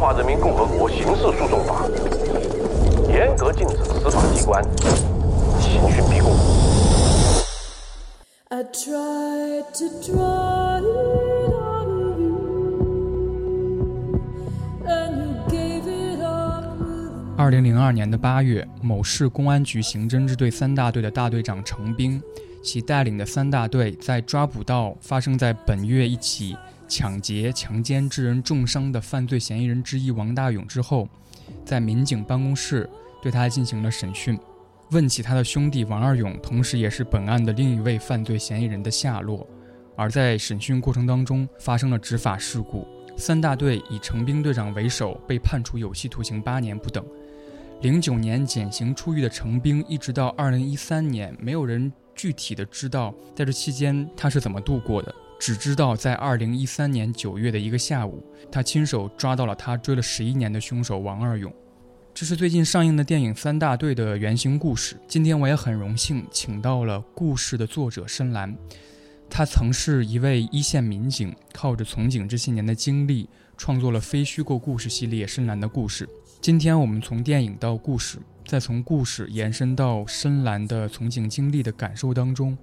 华人民共和国刑事诉讼法》，严格禁止司法机关刑讯逼供。I tried to draw it on you, and you gave it up. 二零零二年的八月，某市公安局刑侦支队三大队的大队长程兵，其带领的三大队在抓捕到发生在本月一起抢劫、强奸致人重伤的犯罪嫌疑人之一王大勇之后，在民警办公室对他进行了审讯。问起他的兄弟王二勇，同时也是本案的另一位犯罪嫌疑人的下落，而在审讯过程当中发生了执法事故，三大队以程兵队长为首被判处有期徒刑八年不等。零九年减刑出狱的程兵，一直到二零一三年，没有人具体的知道在这期间他是怎么度过的，只知道在二零一三年九月的一个下午，他亲手抓到了他追了十一年的凶手王二勇。这是最近上映的电影《三大队》的原型故事。今天我也很荣幸请到了故事的作者深蓝，他曾是一位一线民警，靠着从警这些年的经历，创作了非虚构故事系列《深蓝的故事》。今天我们从电影到故事，再从故事延伸到深蓝的从警经历的感受当中，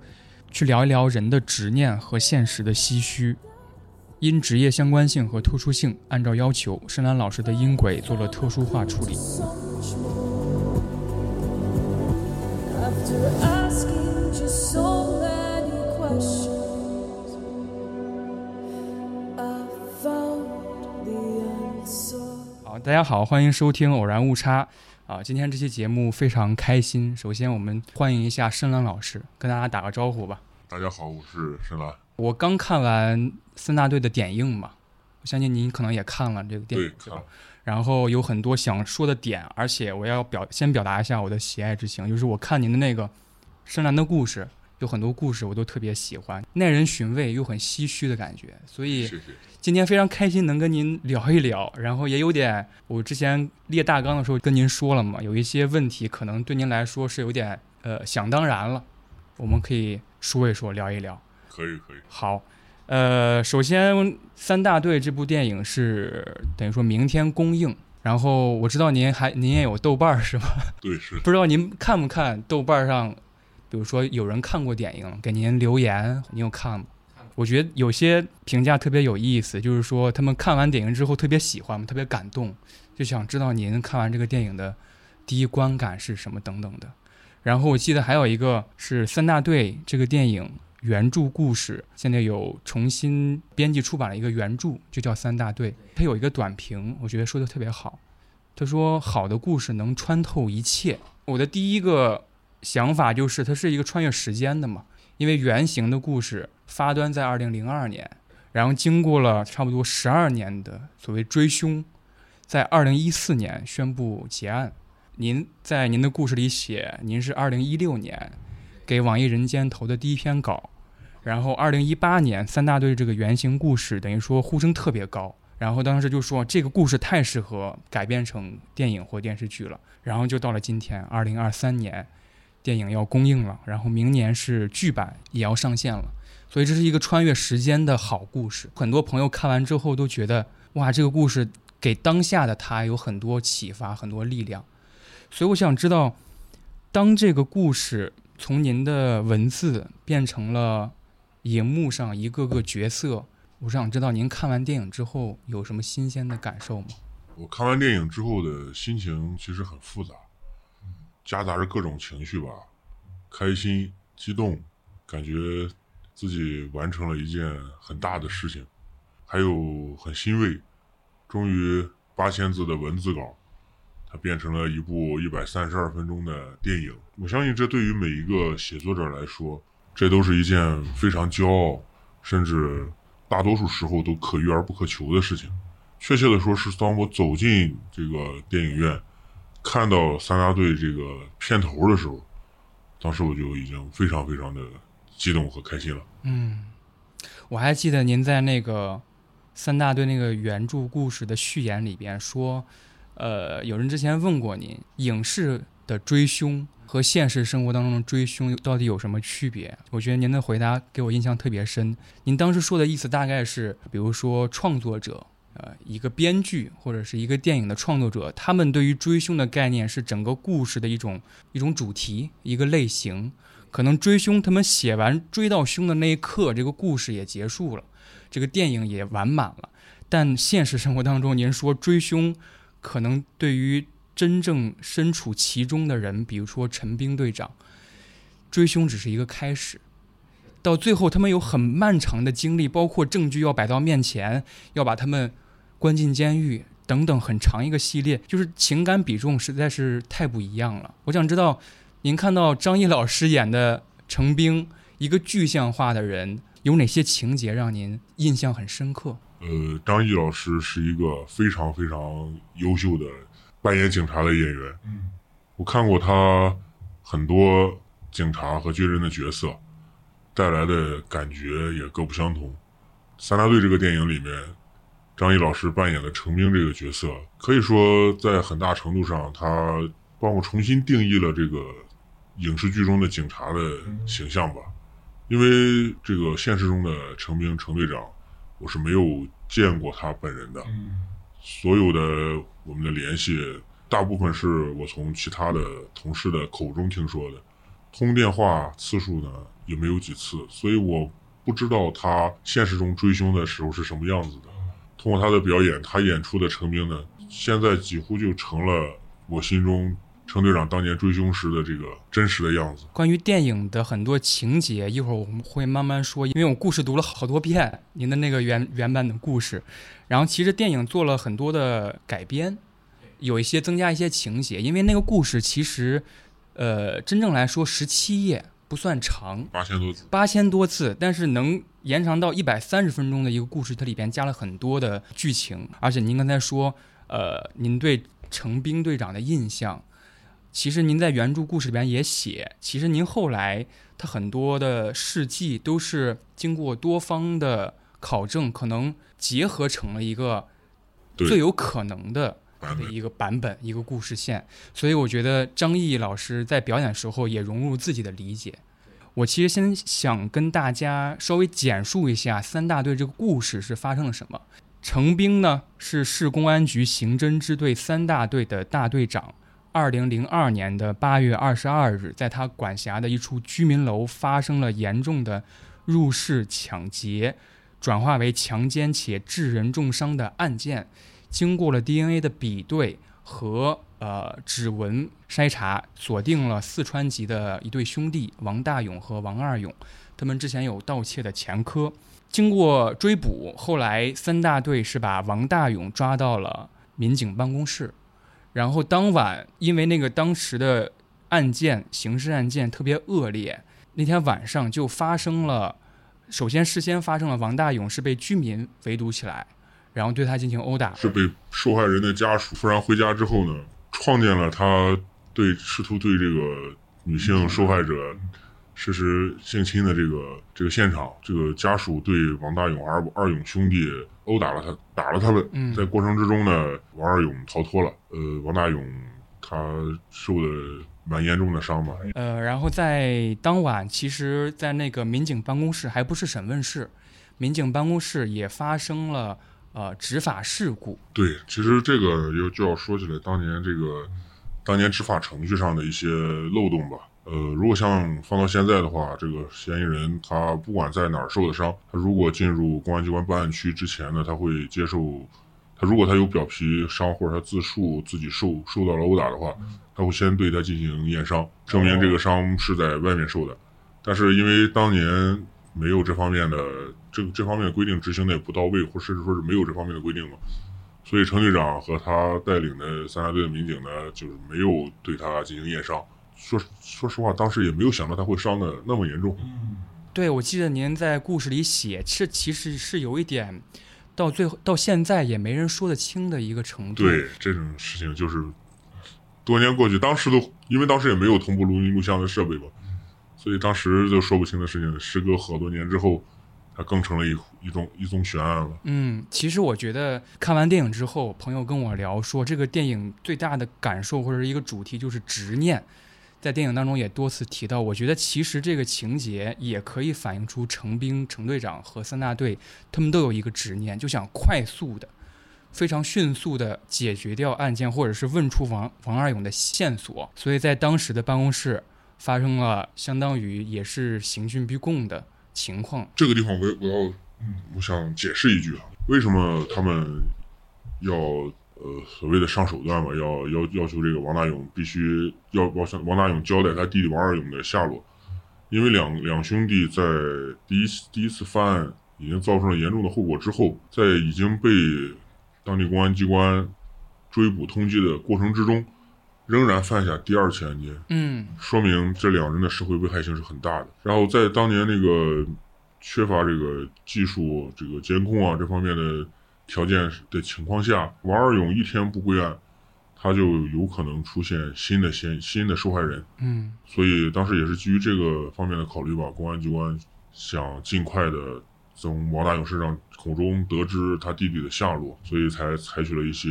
去聊一聊人的执念和现实的唏嘘。因职业相关性和特殊性，按照要求，深蓝老师的音轨做了特殊化处理。好，大家好，欢迎收听《偶然误差》啊！今天这期节目非常开心。首先，我们欢迎一下深蓝老师，跟大家打个招呼吧。大家好，我是深蓝。我刚看完三大队的点映嘛，我相信您可能也看了这个电影，对吧？然后有很多想说的点，而且我要表先表达一下我的喜爱之情，就是我看您的那个《深蓝的故事》，有很多故事我都特别喜欢，耐人寻味又很唏嘘的感觉，所以今天非常开心能跟您聊一聊。然后也有点，我之前列大纲的时候跟您说了嘛，有一些问题可能对您来说是有点呃想当然了，我们可以说一说，聊一聊。可以可以好，呃，首先《三大队》这部电影是等于说明天公映，然后我知道您还您也有豆瓣是吧？对，是。不知道您看不看豆瓣上，比如说有人看过电影给您留言，您有看吗？我觉得有些评价特别有意思，就是说他们看完电影之后特别喜欢，特别感动，就想知道您看完这个电影的第一观感是什么等等的。然后我记得还有一个是《三大队》这个电影。原著故事现在有重新编辑出版了一个原著，就叫《三大队》。它有一个短评，我觉得说的特别好。他说：“好的故事能穿透一切。”我的第一个想法就是，它是一个穿越时间的嘛，因为原型的故事发端在二零零二年，然后经过了差不多十二年的所谓追凶，在二零一四年宣布结案。您在您的故事里写，您是二零一六年。给网易人间投的第一篇稿，然后二零一八年三大队这个原型故事等于说呼声特别高，然后当时就说这个故事太适合改编成电影或电视剧了，然后就到了今天二零二三年，电影要公映了，然后明年是剧版也要上线了，所以这是一个穿越时间的好故事。很多朋友看完之后都觉得哇，这个故事给当下的他有很多启发，很多力量。所以我想知道，当这个故事。从您的文字变成了荧幕上一个个角色，我想知道您看完电影之后有什么新鲜的感受吗？我看完电影之后的心情其实很复杂，夹杂着各种情绪吧，开心、激动，感觉自己完成了一件很大的事情，还有很欣慰，终于八千字的文字稿。它变成了一部一百三十二分钟的电影，我相信这对于每一个写作者来说，这都是一件非常骄傲，甚至大多数时候都可遇而不可求的事情。确切的说，是当我走进这个电影院，看到三大队这个片头的时候，当时我就已经非常非常的激动和开心了。嗯，我还记得您在那个三大队那个原著故事的序言里边说。呃，有人之前问过您，影视的追凶和现实生活当中的追凶到底有什么区别？我觉得您的回答给我印象特别深。您当时说的意思大概是，比如说创作者，呃一个编剧或者是一个电影的创作者，他们对于追凶的概念是整个故事的一种一种主题一个类型。可能追凶，他们写完追到凶的那一刻，这个故事也结束了，这个电影也完满了。但现实生活当中，您说追凶，可能对于真正身处其中的人，比如说陈兵队长，追凶只是一个开始，到最后他们有很漫长的经历，包括证据要摆到面前，要把他们关进监狱等等，很长一个系列，就是情感比重实在是太不一样了。我想知道，您看到张译老师演的程兵，一个具象化的人，有哪些情节让您印象很深刻？呃，张译老师是一个非常非常优秀的扮演警察的演员。嗯，我看过他很多警察和军人的角色，带来的感觉也各不相同。《三大队》这个电影里面，张译老师扮演的程兵这个角色，可以说在很大程度上，他帮我重新定义了这个影视剧中的警察的形象吧。因为这个现实中的程兵程队长。我是没有见过他本人的，所有的我们的联系，大部分是我从其他的同事的口中听说的，通电话次数呢也没有几次，所以我不知道他现实中追凶的时候是什么样子的。通过他的表演，他演出的成兵呢，现在几乎就成了我心中。程队长当年追凶时的这个真实的样子。关于电影的很多情节，一会儿我们会慢慢说，因为我故事读了好多遍，您的那个原原版的故事。然后其实电影做了很多的改编，有一些增加一些情节，因为那个故事其实，呃，真正来说十七页不算长，八千多字，八千多字，但是能延长到一百三十分钟的一个故事，它里边加了很多的剧情。而且您刚才说，呃，您对程兵队长的印象。其实您在原著故事里边也写，其实您后来他很多的事迹都是经过多方的考证，可能结合成了一个最有可能的一个版本、一个故事线。所以我觉得张译老师在表演时候也融入自己的理解。我其实先想跟大家稍微简述一下三大队这个故事是发生了什么。程兵呢是市公安局刑侦支队三大队的大队长。二零零二年的八月二十二日，在他管辖的一处居民楼发生了严重的入室抢劫，转化为强奸且致人重伤的案件。经过了 DNA 的比对和呃指纹筛查，锁定了四川籍的一对兄弟王大勇和王二勇，他们之前有盗窃的前科。经过追捕，后来三大队是把王大勇抓到了民警办公室。然后当晚，因为那个当时的案件刑事案件特别恶劣，那天晚上就发生了。首先，事先发生了王大勇是被居民围堵起来，然后对他进行殴打。是被受害人的家属突然回家之后呢，创建了他对试图对这个女性受害者。实施性侵的这个这个现场，这个家属对王大勇二二勇兄弟殴打了他，打了他们。在过程之中呢，王二勇逃脱了。呃，王大勇他受的蛮严重的伤吧。呃，然后在当晚，其实，在那个民警办公室还不是审问室，民警办公室也发生了呃执法事故。对，其实这个又就要说起来，当年这个当年执法程序上的一些漏洞吧。呃，如果像放到现在的话，这个嫌疑人他不管在哪儿受的伤，他如果进入公安机关办案区之前呢，他会接受，他如果他有表皮伤或者他自述自己受受到了殴打的话，他会先对他进行验伤，证明这个伤是在外面受的。但是因为当年没有这方面的这这方面的规定执行的也不到位，或甚至说是没有这方面的规定嘛，所以程队长和他带领的三大队的民警呢，就是没有对他进行验伤。说说实话，当时也没有想到他会伤的那么严重。嗯，对，我记得您在故事里写，这其实是有一点，到最后到现在也没人说得清的一个程度。对，这种事情就是多年过去，当时都因为当时也没有同步录音录像的设备嘛，所以当时就说不清的事情，时隔好多年之后，它更成了一一种一宗悬案了。嗯，其实我觉得看完电影之后，朋友跟我聊说，这个电影最大的感受或者是一个主题就是执念。在电影当中也多次提到，我觉得其实这个情节也可以反映出程兵、程队长和三大队他们都有一个执念，就想快速的非常迅速的解决掉案件，或者是问出王王二勇的线索，所以在当时的办公室发生了相当于也是刑讯逼供的情况。这个地方我我要，我想解释一句啊，为什么他们要呃所谓的上手段嘛，要要要求这个王大勇必须要要向王大勇交代他弟弟王二勇的下落，因为两两兄弟在第一第一次犯案已经造成了严重的后果之后，在已经被当地公安机关追捕通缉的过程之中，仍然犯下第二起案件，嗯说明这两人的社会危害性是很大的。然后在当年那个缺乏这个技术、这个监控啊这方面的条件的情况下，王二勇一天不归案，他就有可能出现新的嫌新的受害人。嗯所以当时也是基于这个方面的考虑吧，公安机关想尽快的从王大勇身上口中得知他弟弟的下落，所以才采取了一些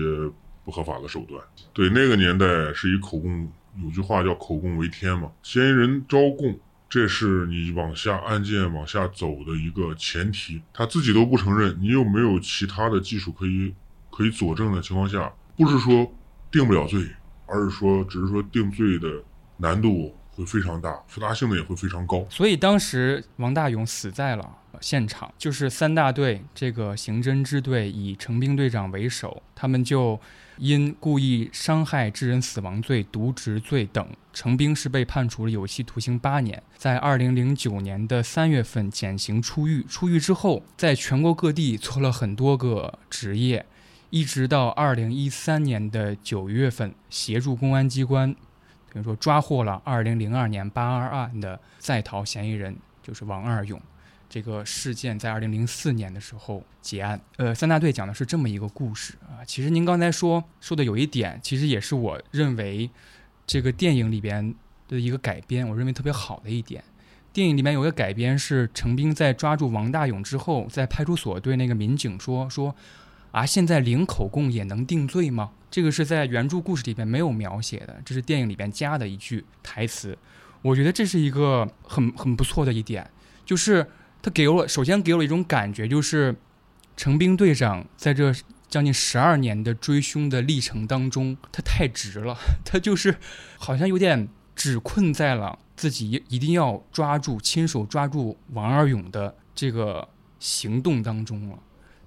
不合法的手段。对，那个年代是以口供，有句话叫口供为天嘛，嫌疑人招供。这是你往下案件往下走的一个前提，他自己都不承认，你又没有其他的技术可以可以佐证的情况下，不是说定不了罪，而是说只是说定罪的难度会非常大，复杂性呢也会非常高。所以当时王大勇死在了现场，就是三大队这个刑侦支队以程兵队长为首，他们就因故意伤害致人死亡罪、渎职罪等，程兵是被判处了有期徒刑八年，在二零零九年的三月份减刑出狱。出狱之后，在全国各地做了很多个职业，一直到二零一三年的九月份，协助公安机关等于说抓获了二零零二年八二案的在逃嫌疑人，就是王二勇。这个事件在二零零四年的时候结案。呃，三大队讲的是这么一个故事啊。其实您刚才说说的有一点，其实也是我认为这个电影里边的一个改编，我认为特别好的一点。电影里面有一个改编是程兵在抓住王大勇之后，在派出所对那个民警说说啊，现在零口供也能定罪吗？这个是在原著故事里边没有描写的，这是电影里边加的一句台词。我觉得这是一个很很不错的一点，就是他给我首先给我一种感觉，就是程兵队长在这将近十二年的追凶的历程当中，他太直了，他就是好像有点只困在了自己一定要抓住、亲手抓住王二勇的这个行动当中了。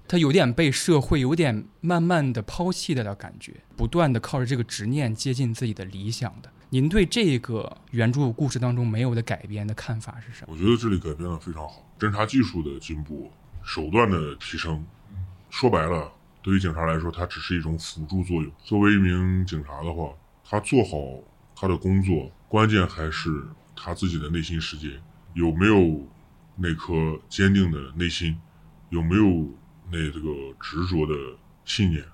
他有点被社会有点慢慢的抛弃的的感觉，不断的靠着这个执念接近自己的理想的。您对这个原著故事当中没有的改编的看法是什么？我觉得这里改编的非常好，侦查技术的进步，手段的提升，说白了，对于警察来说，它只是一种辅助作用。作为一名警察的话，他做好他的工作，关键还是他自己的内心世界有没有那颗坚定的内心，有没有那这个执着的信念。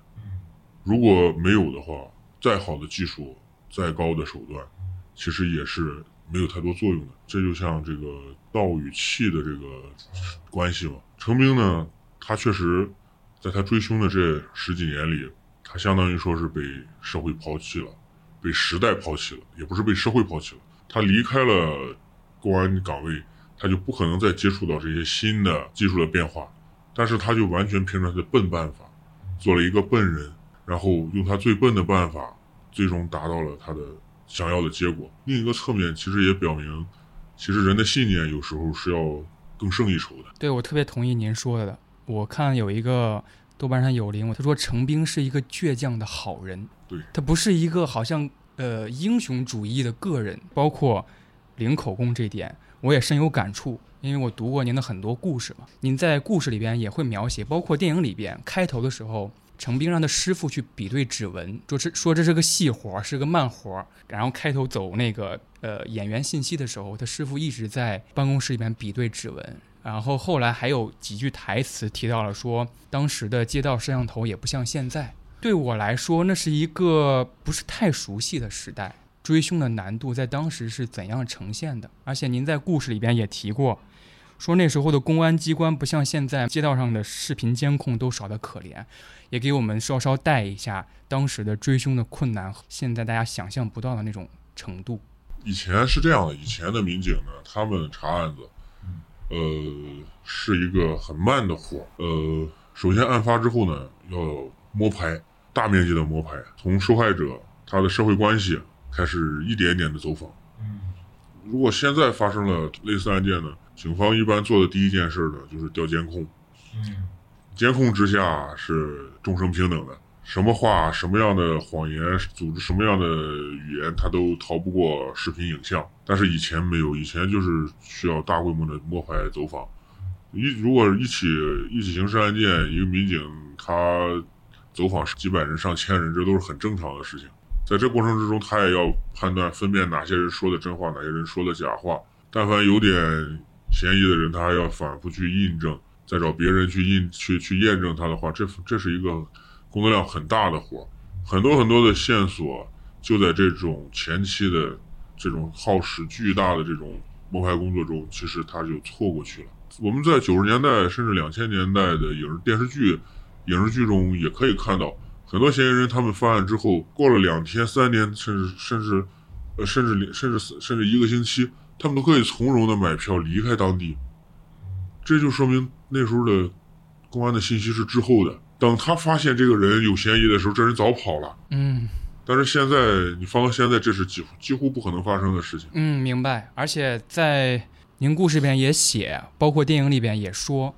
如果没有的话，再好的技术，再高的手段，其实也是没有太多作用的。这就像这个道与气的这个关系嘛。程兵呢，他确实在他追凶的这十几年里，他相当于说是被社会抛弃了，被时代抛弃了，也不是被社会抛弃了。他离开了公安岗位，他就不可能再接触到这些新的技术的变化，但是他就完全凭着他的笨办法，做了一个笨人，然后用他最笨的办法，最终达到了他的想要的结果。另一个侧面其实也表明，其实人的信念有时候是要更胜一筹的。对我特别同意您说的。我看有一个豆瓣上有灵，他说程兵是一个倔强的好人，对他不是一个好像呃英雄主义的个人。包括零口供这点，我也深有感触，因为我读过您的很多故事嘛。您在故事里边也会描写，包括电影里边开头的时候。程兵让他师傅去比对指纹，说这说这是个细活，是个慢活。然后开头走那个呃演员信息的时候，他师傅一直在办公室里面比对指纹。然后后来还有几句台词提到了说，当时的街道摄像头也不像现在。对我来说，那是一个不是太熟悉的时代，追凶的难度在当时是怎样呈现的？而且您在故事里边也提过。说那时候的公安机关不像现在，街道上的视频监控都少得可怜，也给我们稍稍带一下当时的追凶的困难，现在大家想象不到的那种程度。以前是这样的，以前的民警呢，他们查案子，呃，是一个很慢的活儿。呃，首先案发之后呢，要摸排，大面积的摸排，从受害者他的社会关系开始一点一点的走访。嗯如果现在发生了类似案件呢，警方一般做的第一件事呢就是调监控，嗯监控之下是众生平等的，什么话、什么样的谎言、组织什么样的语言，他都逃不过视频影像。但是以前没有，以前就是需要大规模的摸排走访。一如果一起一起刑事案件，一个民警他走访几百人、上千人，这都是很正常的事情。在这过程之中，他也要判断分辨哪些人说的真话，哪些人说的假话。但凡有点嫌疑的人，他还要反复去印证，再找别人去印去去验证他的话，这这是一个工作量很大的活儿，很多很多的线索就在这种前期的这种耗时巨大的这种摸排工作中，其实他就错过去了。我们在九十年代甚至两千年代的影视电视剧、影视剧中也可以看到，很多嫌疑人他们犯案之后，过了两天、三年，甚至甚至呃甚至甚至甚至一个星期，他们都可以从容的买票离开当地。这就说明那时候的公安的信息是滞后的。等他发现这个人有嫌疑的时候，这人早跑了。嗯但是现在你放到现在，这是几乎几乎不可能发生的事情。嗯，明白。而且在您故事里边也写，包括电影里边也说，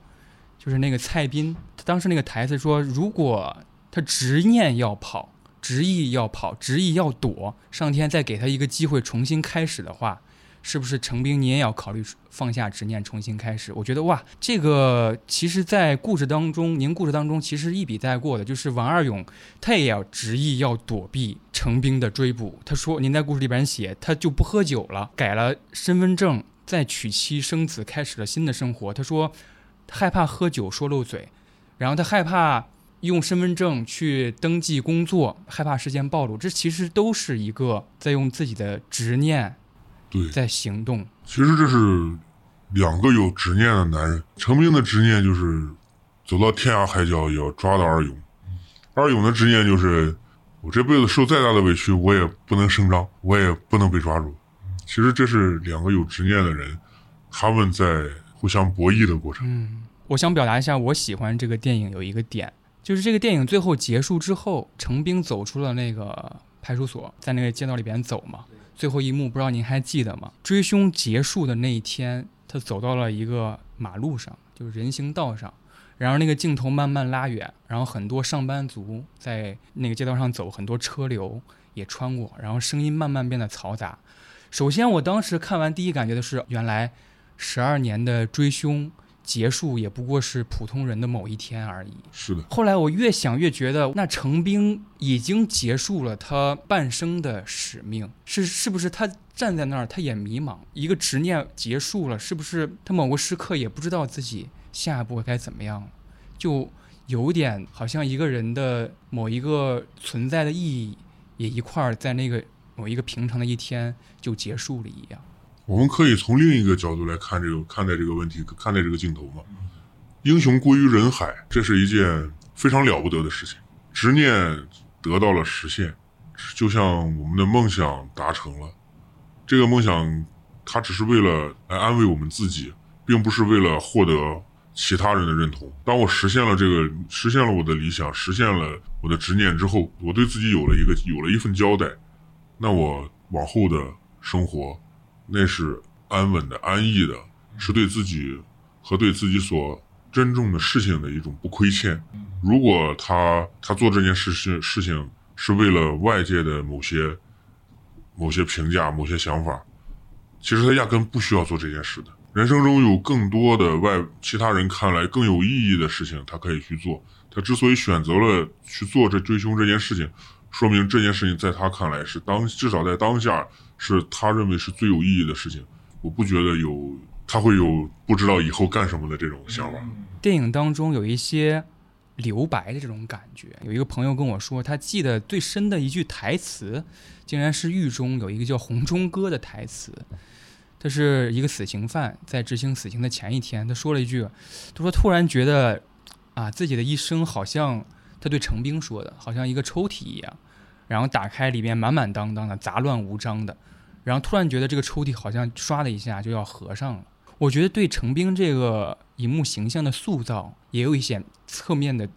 就是那个蔡斌，他当时那个台词说，如果他执念要跑，执意要跑，执意要躲，上天再给他一个机会重新开始的话，是不是程兵你也要考虑放下执念，重新开始？我觉得哇，这个其实，在故事当中，您故事当中其实一笔带过的，就是王二勇他也要执意要躲避程兵的追捕。他说，您在故事里边写，他就不喝酒了，改了身份证，再娶妻生子，开始了新的生活。他说，害怕喝酒说漏嘴，然后他害怕用身份证去登记工作，害怕事件暴露。这其实都是一个在用自己的执念对，在行动。其实这是两个有执念的男人。程兵的执念就是走到天涯海角也要抓到二勇，二勇的执念就是我这辈子受再大的委屈，我也不能声张，我也不能被抓住。其实这是两个有执念的人，他们在互相博弈的过程。嗯，我想表达一下，我喜欢这个电影有一个点，就是这个电影最后结束之后，程兵走出了那个派出所，在那个街道里边走嘛。最后一幕不知道您还记得吗？追凶结束的那一天，他走到了一个马路上，就是人行道上，然后那个镜头慢慢拉远，然后很多上班族在那个街道上走，很多车流也穿过，然后声音慢慢变得嘈杂。首先，我当时看完第一感觉的是，原来十二年的追凶结束也不过是普通人的某一天而已。是的，后来我越想越觉得，那成兵已经结束了他半生的使命，是是不是他站在那儿，他也迷茫，一个执念结束了，是不是他某个时刻也不知道自己下一步该怎么样了，就有点好像一个人的某一个存在的意义也一块儿在那个某一个平常的一天就结束了一样。我们可以从另一个角度来看这个看待这个问题，看待这个镜头嘛。英雄归于人海，这是一件非常了不得的事情。执念得到了实现，就像我们的梦想达成了。这个梦想，它只是为了来安慰我们自己，并不是为了获得其他人的认同。当我实现了这个，实现了我的理想，实现了我的执念之后，我对自己有了一个有了一份交代。那我往后的生活，那是安稳的、安逸的，是对自己和对自己所珍重的事情的一种不亏欠。如果他他做这件事情事情是为了外界的某些某些评价、某些想法，其实他压根不需要做这件事的。人生中有更多的外其他人看来更有意义的事情，他可以去做。他之所以选择了去做这追凶这件事情，说明这件事情在他看来是当至少在当下是他认为是最有意义的事情。我不觉得有他会有不知道以后干什么的这种想法。电影当中有一些留白的这种感觉。有一个朋友跟我说，他记得最深的一句台词，竟然是狱中有一个叫红中哥的台词。他是一个死刑犯，在执行死刑的前一天，他说了一句，他说突然觉得啊，自己的一生好像他对程兵说的，好像一个抽屉一样，然后打开里面满满当当的，杂乱无章的，然后突然觉得这个抽屉好像唰的一下就要合上了。我觉得对程兵这个荧幕形象的塑造也有一些侧面的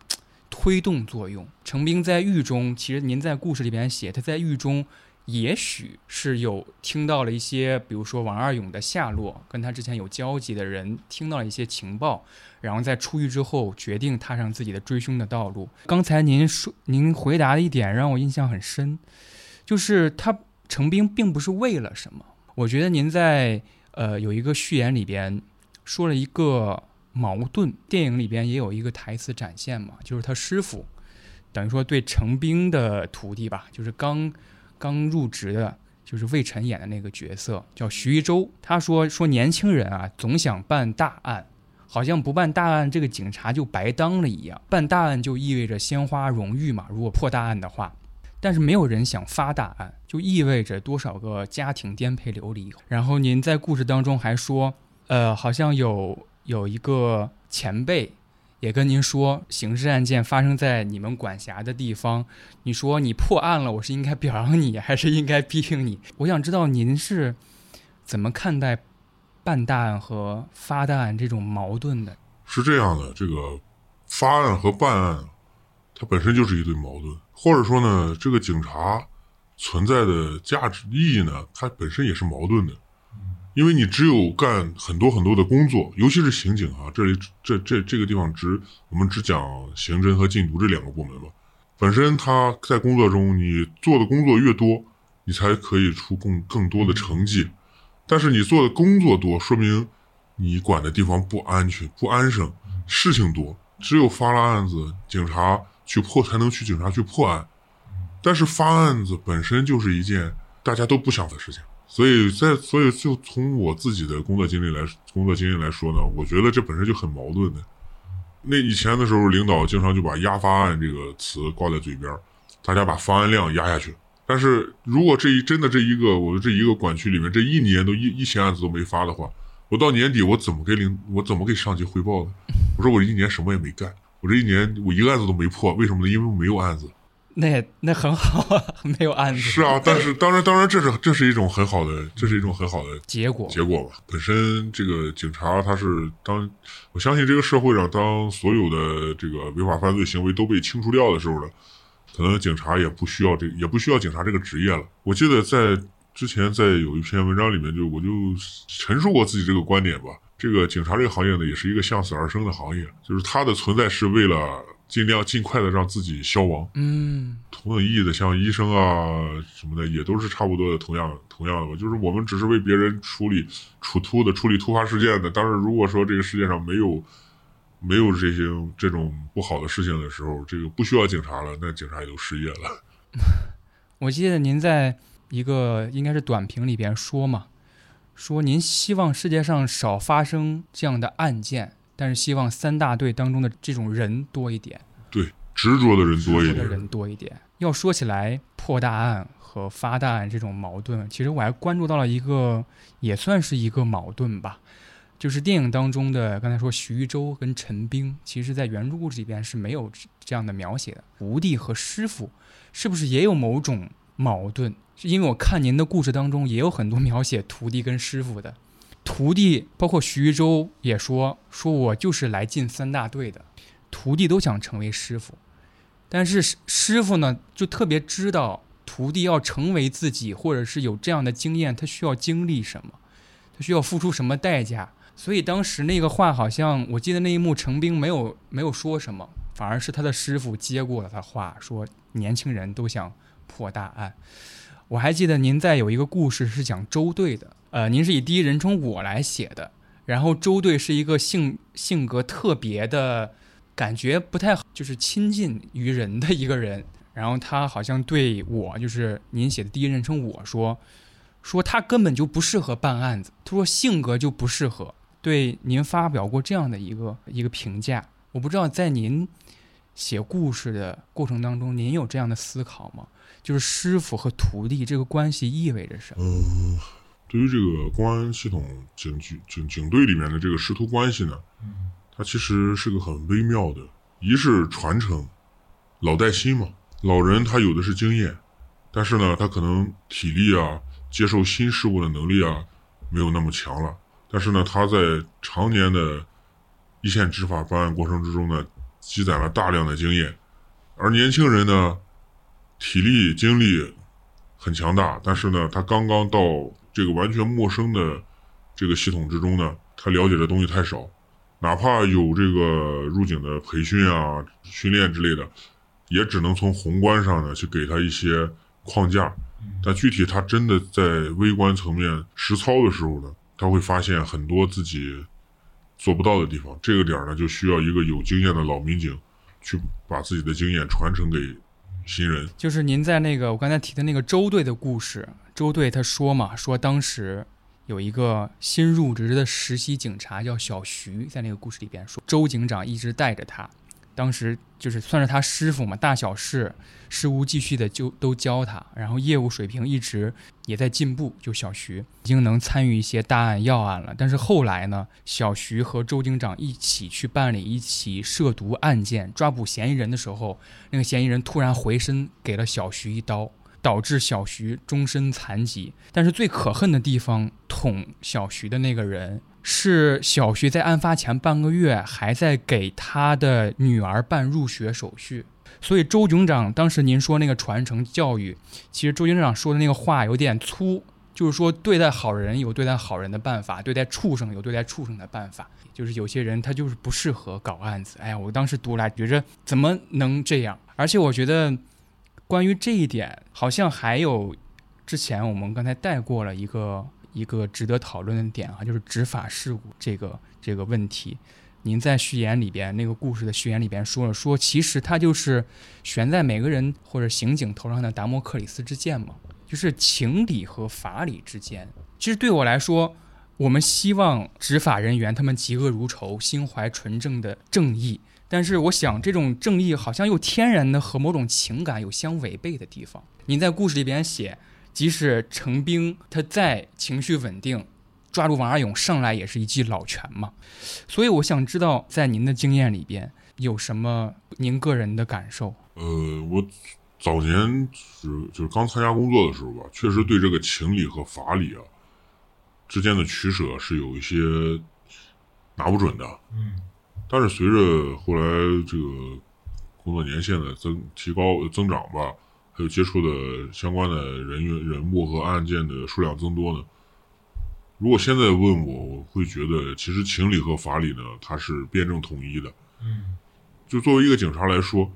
推动作用。程兵在狱中，其实您在故事里边写，他在狱中也许是有听到了一些，比如说王二勇的下落，跟他之前有交集的人听到了一些情报，然后在出狱之后决定踏上自己的追凶的道路。刚才您说您回答的一点让我印象很深，就是他程兵并不是为了什么。我觉得您在呃有一个序言里边说了一个。矛盾电影里边也有一个台词展现嘛，就是他师傅，等于说对程兵的徒弟吧，就是刚刚入职的，就是魏晨演的那个角色叫徐一舟。他说说年轻人啊，总想办大案，好像不办大案，这个警察就白当了一样。办大案就意味着鲜花荣誉嘛，如果破大案的话，但是没有人想发大案，就意味着多少个家庭颠沛流离。然后您在故事当中还说，呃，好像有。有一个前辈也跟您说，刑事案件发生在你们管辖的地方，你说你破案了，我是应该表扬你，还是应该批评你？我想知道您是怎么看待办大案和发大案这种矛盾的？是这样的，这个发案和办案，它本身就是一对矛盾，或者说呢，这个警察存在的价值意义呢，它本身也是矛盾的。因为你只有干很多很多的工作，尤其是刑警啊，这里这这这个地方只我们只讲刑侦和禁毒这两个部门吧。本身他在工作中，你做的工作越多，你才可以出更更多的成绩。但是你做的工作多，说明你管的地方不安全、不安生，事情多。只有发了案子，警察去破才能去警察去破案。但是发案子本身就是一件大家都不想的事情。所以在所以就从我自己的工作经历来工作经验来说呢，我觉得这本身就很矛盾的。那以前的时候，领导经常就把压发案这个词挂在嘴边，大家把发案量压下去。但是如果这一真的这一个我的这一个管区里面这一年都一一千案子都没发的话，我到年底我怎么给领我怎么给上级汇报呢？我说我一年什么也没干，我这一年我一个案子都没破，为什么呢？因为我没有案子。那也那很好啊，没有案子。是啊，但是当然当然，这是这是一种很好的，这是一种很好的结果结果吧。本身这个警察他是当，我相信这个社会上，当所有的这个违法犯罪行为都被清除掉的时候呢，可能警察也不需要这也不需要警察这个职业了。我记得在之前在有一篇文章里面，就我就陈述过自己这个观点吧。这个警察这个行业呢，也是一个向死而生的行业，就是它的存在是为了。尽量尽快的让自己消亡。嗯，同等意义的，像医生啊什么的，也都是差不多的，同样同样的吧。就是我们只是为别人处理处突的处理突发事件的。当然，如果说这个世界上没有没有这些这种不好的事情的时候，这个不需要警察了，那警察也就失业了。我记得您在一个应该是短评里边说嘛，说您希望世界上少发生这样的案件。但是希望三大队当中的这种人多一点，对，执着的人多一点的，人多一点。要说起来破大案和发大案这种矛盾，其实我还关注到了一个，也算是一个矛盾吧，就是电影当中的刚才说徐州跟陈兵，其实在原著故事里边是没有这样的描写的。徒弟和师傅是不是也有某种矛盾？因为我看您的故事当中也有很多描写徒弟跟师傅的。徒弟包括徐州也说说，我就是来进三大队的。徒弟都想成为师傅，但是师傅呢，就特别知道徒弟要成为自己，或者是有这样的经验，他需要经历什么，他需要付出什么代价。所以当时那个话，好像我记得那一幕，程兵没有没有说什么，反而是他的师傅接过了他话，说年轻人都想破大案。我还记得您在有一个故事是讲周队的。呃，您是以第一人称我来写的，然后周队是一个性性格特别的，感觉不太好，就是亲近于人的一个人。然后他好像对我，就是您写的第一人称我说，说他根本就不适合办案子，他说性格就不适合。对您发表过这样的一个一个评价，我不知道在您写故事的过程当中，您有这样的思考吗？就是师傅和徒弟这个关系意味着什么？嗯对于这个公安系统警局警警队里面的这个师徒关系呢，它其实是个很微妙的。一是传承，老带新嘛。老人他有的是经验，但是呢，他可能体力啊，接受新事物的能力啊，没有那么强了。但是呢，他在常年的一线执法办案过程之中呢，积攒了大量的经验，而年轻人呢，体力精力很强大，但是呢，他刚刚到这个完全陌生的这个系统之中呢，他了解的东西太少，哪怕有这个入警的培训啊、训练之类的，也只能从宏观上呢去给他一些框架，但具体他真的在微观层面实操的时候呢，他会发现很多自己做不到的地方。这个点儿呢，就需要一个有经验的老民警去把自己的经验传承给新人。就是您在那个我刚才提的那个周队的故事，周队他说嘛，说当时有一个新入职的实习警察叫小徐，在那个故事里边说，周警长一直带着他，当时就是算是他师傅嘛，大小事事无继续的就都教他，然后业务水平一直也在进步。就小徐已经能参与一些大案要案了，但是后来呢，小徐和周警长一起去办理一起涉毒案件，抓捕嫌疑人的时候，那个嫌疑人突然回身给了小徐一刀，导致小徐终身残疾。但是最可恨的地方，捅小徐的那个人是小徐在案发前半个月还在给他的女儿办入学手续。所以周警长当时您说那个传承教育，其实周警长说的那个话有点粗，就是说对待好人有对待好人的办法，对待畜生有对待畜生的办法。就是有些人他就是不适合搞案子。哎呀，我当时读来觉着怎么能这样？而且我觉得关于这一点，好像还有之前我们刚才带过了一个一个值得讨论的点啊，就是执法事故这个这个问题。您在序言里边那个故事的序言里边说了，说其实它就是悬在每个人或者刑警头上的达摩克里斯之剑嘛，就是情理和法理之间。其实对我来说，我们希望执法人员他们嫉恶如仇，心怀纯正的正义。但是我想，这种正义好像又天然的和某种情感有相违背的地方。您在故事里边写，即使程兵他再情绪稳定，抓住王二勇上来也是一记老拳嘛。所以我想知道，在您的经验里边有什么您个人的感受？呃，我早年是就是刚参加工作的时候吧，确实对这个情理和法理啊之间的取舍是有一些拿不准的。嗯但是随着后来这个工作年限的增提高增长吧，还有接触的相关的人员人物和案件的数量增多呢，如果现在问我，我会觉得其实情理和法理呢，它是辩证统一的。嗯就作为一个警察来说，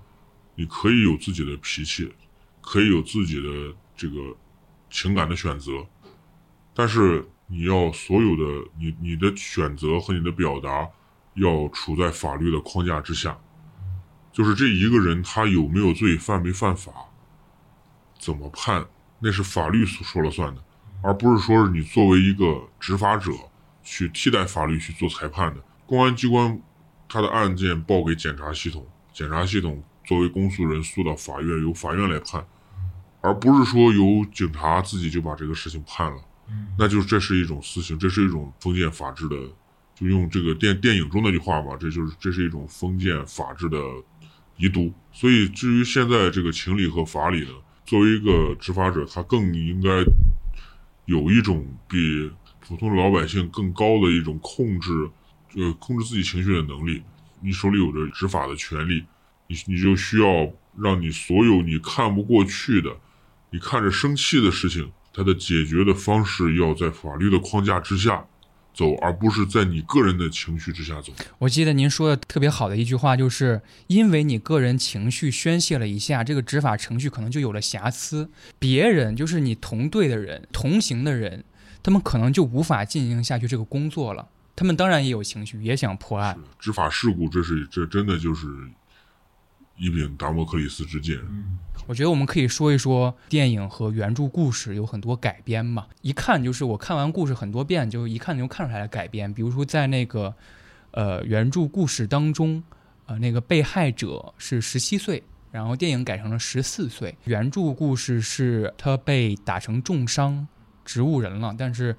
你可以有自己的脾气，可以有自己的这个情感的选择，但是你要所有的你你的选择和你的表达要处在法律的框架之下，就是这一个人他有没有罪，犯没犯法，怎么判，那是法律所说了算的，而不是说是你作为一个执法者去替代法律去做裁判的。公安机关他的案件报给检察系统，检察系统作为公诉人诉到法院，由法院来判，而不是说由警察自己就把这个事情判了。嗯那就是这是一种私刑，这是一种封建法治的，就用这个电电影中那句话吧，这就是这是一种封建法治的遗毒。所以至于现在这个情理和法理呢，作为一个执法者，他更应该有一种比普通老百姓更高的一种控制，呃，控制自己情绪的能力。你手里有着执法的权利，你你就需要让你所有你看不过去的，你看着生气的事情，它的解决的方式要在法律的框架之下走，而不是在你个人的情绪之下走。我记得您说的特别好的一句话，就是因为你个人情绪宣泄了一下，这个执法程序可能就有了瑕疵，别人就是你同队的人、同行的人，他们可能就无法进行下去这个工作了。他们当然也有情绪，也想破案。执法事故，这是这真的就是一柄达摩克里斯之剑。嗯我觉得我们可以说一说电影和原著故事有很多改编嘛，一看就是我看完故事很多遍，就一看就看出来的改编。比如说在那个呃原著故事当中，呃那个被害者是十七岁，然后电影改成了十四岁。原著故事是他被打成重伤，植物人了，但是。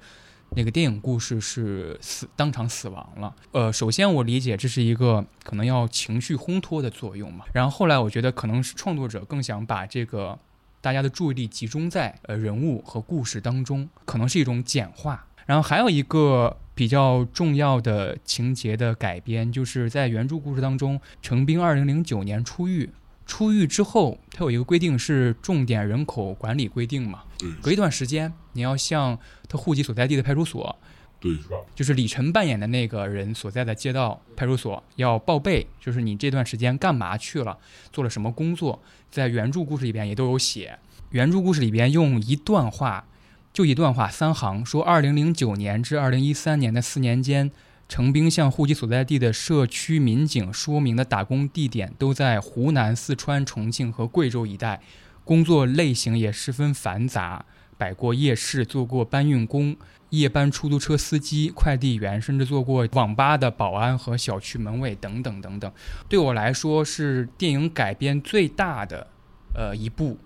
那个电影故事是死当场死亡了。呃，首先我理解这是一个可能要情绪烘托的作用嘛，然后后来我觉得可能是创作者更想把这个大家的注意力集中在呃人物和故事当中，可能是一种简化。然后还有一个比较重要的情节的改编，就是在原著故事当中，程兵二零零九年出狱，出狱之后，它有一个规定是重点人口管理规定嘛，隔一段时间你要向他户籍所在地的派出所，对，就是李晨扮演的那个人所在的街道派出所要报备，就是你这段时间干嘛去了，做了什么工作，在原著故事里边也都有写。原著故事里边用一段话，就一段话三行，说二零零九年至二零一三年的四年间，程兵向户籍所在地的社区民警说明的打工地点都在湖南、四川、重庆和贵州一带，工作类型也十分繁杂，摆过夜市，做过搬运工。夜班出租车司机、快递员，甚至做过网吧的保安和小区门卫等等等等。对我来说，是电影改编最大的呃一部。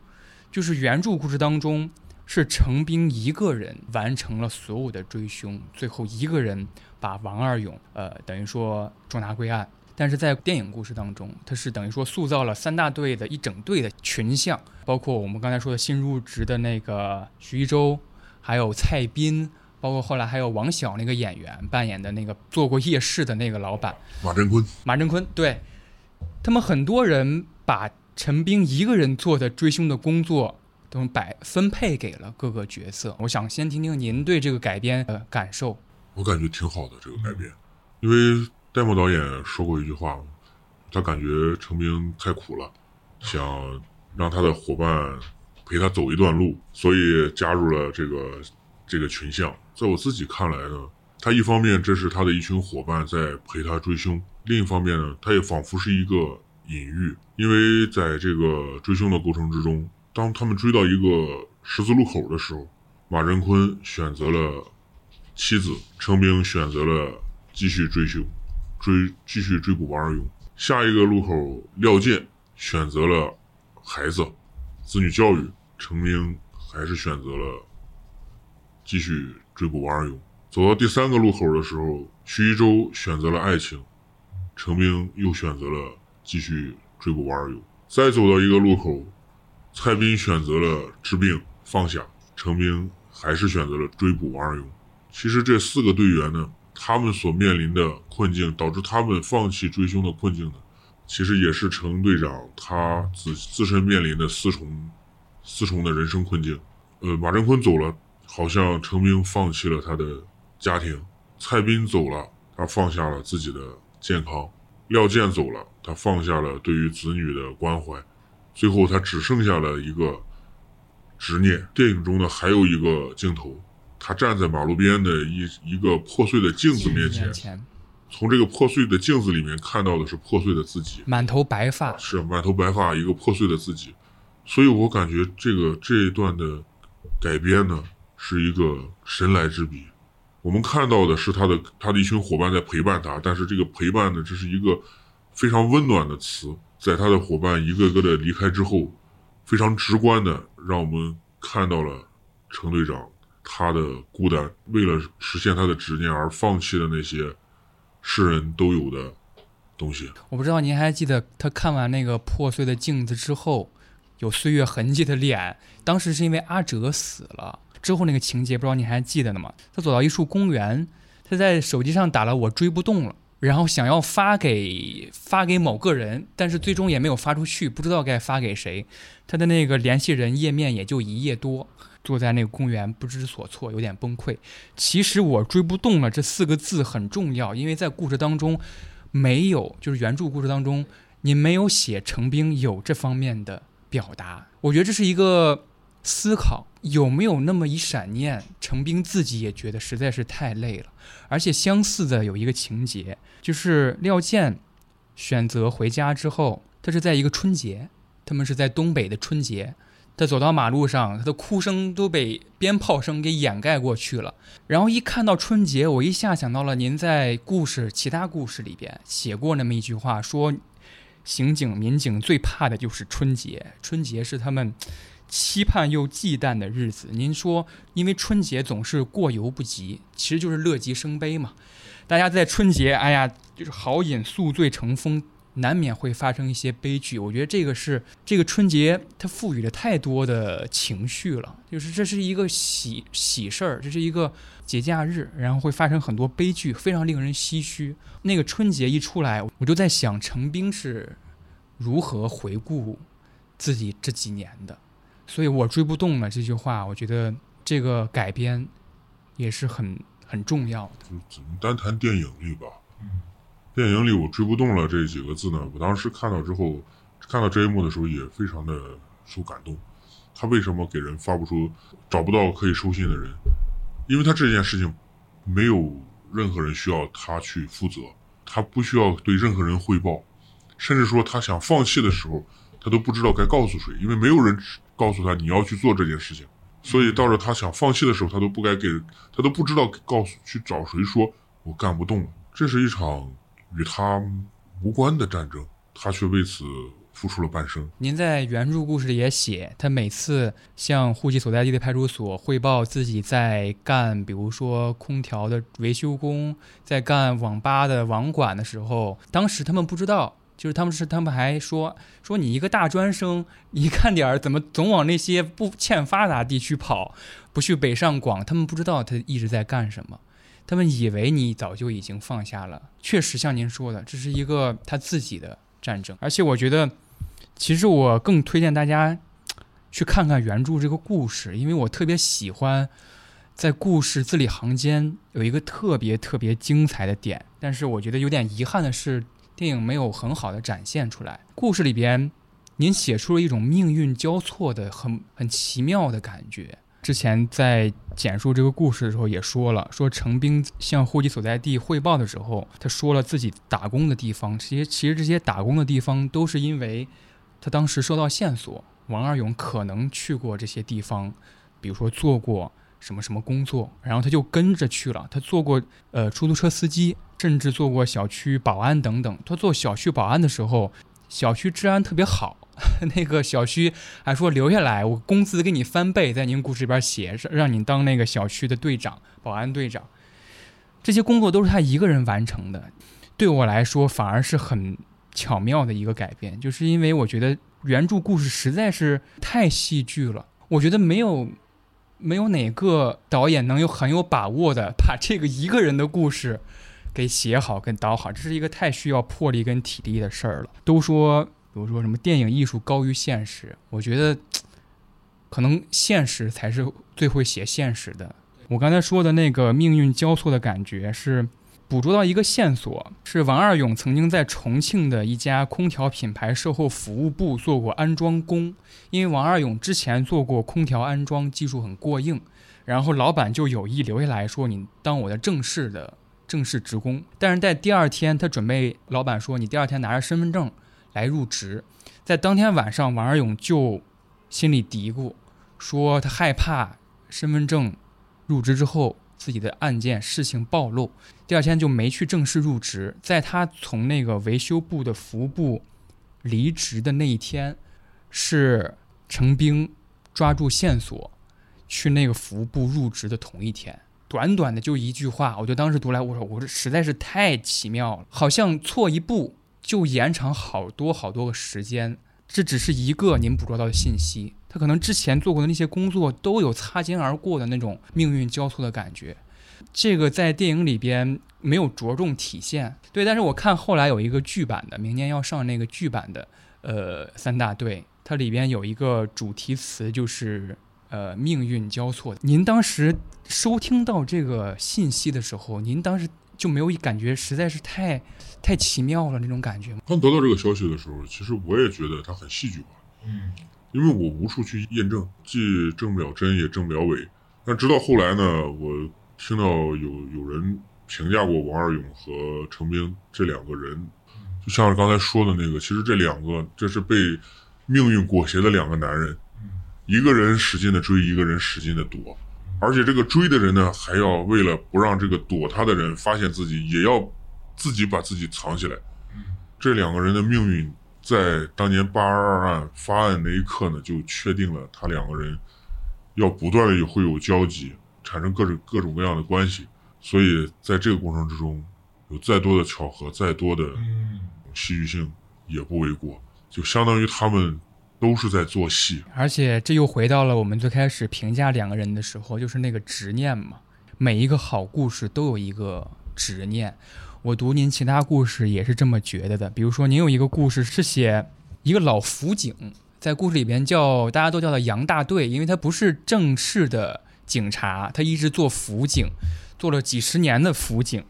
就是原著故事当中，是程兵一个人完成了所有的追凶，最后一个人把王二勇呃等于说捉拿归案。但是在电影故事当中，他是等于说塑造了三大队的一整队的群像，包括我们刚才说的新入职的那个徐一舟，还有蔡斌。包括后来还有王晓那个演员扮演的那个做过夜市的那个老板马振坤，马振坤，对他们很多人把陈兵一个人做的追凶的工作都摆分配给了各个角色。我想先听听您对这个改编的感受。我感觉挺好的这个改编，因为戴墨导演说过一句话，他感觉成名太苦了，想让他的伙伴陪他走一段路，所以加入了这个这个群像。在我自己看来呢，他一方面这是他的一群伙伴在陪他追凶，另一方面呢，他也仿佛是一个隐喻，因为在这个追凶的过程之中，当他们追到一个十字路口的时候，马仁坤选择了妻子，程兵选择了继续追凶，追继续追捕王二勇。下一个路口，廖健选择了孩子，子女教育，程兵还是选择了继续。追捕王二勇，走到第三个路口的时候，徐一舟选择了爱情，程兵又选择了继续追捕王二勇。再走到一个路口，蔡斌选择了治病放下，程兵还是选择了追捕王二勇。其实这四个队员呢，他们所面临的困境，导致他们放弃追凶的困境呢，其实也是程队长他自自身面临的四重四重的人生困境。呃，马振坤走了。好像程兵放弃了他的家庭，蔡斌走了，他放下了自己的健康；廖健走了，他放下了对于子女的关怀，最后他只剩下了一个执念。电影中呢，还有一个镜头，他站在马路边的一一个破碎的镜子面前，从这个破碎的镜子里面看到的是破碎的自己，满头白发，是满头白发，一个破碎的自己。所以我感觉这个这一段的改编呢。是一个神来之笔，我们看到的是他的他的一群伙伴在陪伴他，但是这个陪伴呢，这是一个非常温暖的词，在他的伙伴一个个的离开之后，非常直观的让我们看到了程队长他的孤单，为了实现他的执念而放弃的那些世人都有的东西。我不知道您还记得他看完那个破碎的镜子之后，有岁月痕迹的脸，当时是因为阿哲死了。之后那个情节不知道您还记得呢吗？他走到一处公园，他在手机上打了“我追不动了”，然后想要发给发给某个人，但是最终也没有发出去，不知道该发给谁。他的那个联系人页面也就一页多，坐在那个公园不知所措，有点崩溃。其实“我追不动了”这四个字很重要，因为在故事当中没有，就是原著故事当中你没有写程兵有这方面的表达。我觉得这是一个。思考有没有那么一闪念？程兵自己也觉得实在是太累了，而且相似的有一个情节，就是廖健选择回家之后，他是在一个春节，他们是在东北的春节，他走到马路上，他的哭声都被鞭炮声给掩盖过去了。然后一看到春节，我一下想到了您在故事其他故事里边写过那么一句话，说刑警民警最怕的就是春节，春节是他们。期盼又忌惮的日子，您说，因为春节总是过犹不及，其实就是乐极生悲嘛。大家在春节，哎呀，就是好饮宿醉成风，难免会发生一些悲剧。我觉得这个是这个春节它赋予了太多的情绪了，就是这是一个喜喜事儿，这是一个节假日，然后会发生很多悲剧，非常令人唏嘘。那个春节一出来，我就在想，程兵是。如何回顾自己这几年的，所以我追不动了这句话，我觉得这个改编也是很很重要的。就只能单谈电影里吧。电影里我追不动了这几个字呢，我当时看到之后，看到这一幕的时候也非常的受感动。他为什么给人发不出找不到可以收信的人？因为他这件事情没有任何人需要他去负责，他不需要对任何人汇报，甚至说他想放弃的时候，他都不知道该告诉谁，因为没有人告诉他你要去做这件事情。所以到了他想放弃的时候，他都不该给，他都不知道告诉去找谁说，我干不动了。这是一场与他无关的战争，他却为此付出了半生。您在原著故事里也写，他每次向户籍所在地的派出所汇报自己在干，比如说空调的维修工，在干网吧的网管的时候，当时他们不知道，就是他们是他们还说说你一个大专生，一看点儿怎么总往那些不欠发达地区跑，不去北上广，他们不知道他一直在干什么。他们以为你早就已经放下了，确实像您说的，这是一个他自己的战争。而且我觉得，其实我更推荐大家去看看原著这个故事，因为我特别喜欢在故事字里行间有一个特别特别精彩的点。但是我觉得有点遗憾的是，电影没有很好的展现出来。故事里边，您写出了一种命运交错的很很奇妙的感觉。之前在简述这个故事的时候也说了，说程兵向户籍所在地汇报的时候，他说了自己打工的地方。这些其实这些打工的地方都是因为他当时收到线索，王二勇可能去过这些地方，比如说做过什么什么工作，然后他就跟着去了。他做过呃出租车司机，甚至做过小区保安等等。他做小区保安的时候，小区治安特别好。那个小区还说留下来，我工资给你翻倍，在您故事里边写，让你当那个小区的队长、保安队长。这些工作都是他一个人完成的，对我来说反而是很巧妙的一个改变，就是因为我觉得原著故事实在是太戏剧了，我觉得没有没有哪个导演能有很有把握的把这个一个人的故事给写好跟导好，这是一个太需要魄力跟体力的事儿了。都说。比如说什么电影艺术高于现实，我觉得 可能现实才是最会写现实的。我刚才说的那个命运交错的感觉，是捕捉到一个线索，是王二勇曾经在重庆的一家空调品牌售后服务部做过安装工，因为王二勇之前做过空调安装，技术很过硬，然后老板就有意留下来说你当我的正式的正式职工。但是在第二天，他准备，老板说你第二天拿着身份证。来入职，在当天晚上，王二勇就心里嘀咕，说他害怕身份证入职之后自己的案件事情暴露，第二天就没去正式入职。在他从那个维修部的服务部离职的那一天，是程兵抓住线索去那个服务部入职的同一天。短短的就一句话，我就当时读来，我说我这实在是太奇妙了，好像错一步。就延长好多好多个时间，这只是一个您捕捉到的信息，他可能之前做过的那些工作都有擦肩而过的那种命运交错的感觉，这个在电影里边没有着重体现。对，但是我看后来有一个剧版的，明年要上那个剧版的，呃，三大队，它里边有一个主题词就是呃命运交错。您当时收听到这个信息的时候，您当时。就没有感觉，实在是太太奇妙了那种感觉吗？刚得到这个消息的时候，其实我也觉得它很戏剧化。嗯，因为我无处去验证，既证不了真，也证不了伪。但直到后来呢，我听到有有人评价过王二勇和程兵这两个人，就像刚才说的那个，其实这两个这是被命运裹挟的两个男人，一个人使劲的追，一个人使劲的躲。而且这个追的人呢，还要为了不让这个躲他的人发现自己，也要自己把自己藏起来。这两个人的命运，在当年八二二案发案那一刻呢，就确定了他两个人要不断的会有交集，产生各种各种各样的关系。所以在这个过程之中，有再多的巧合，再多的戏剧性也不为过。就相当于他们。都是在做戏，而且这又回到了我们最开始评价两个人的时候，就是那个执念嘛。每一个好故事都有一个执念。我读您其他故事也是这么觉得的。比如说，您有一个故事是写一个老辅警，在故事里边叫大家都叫他杨大队，因为他不是正式的警察，他一直做辅警，做了几十年的辅警。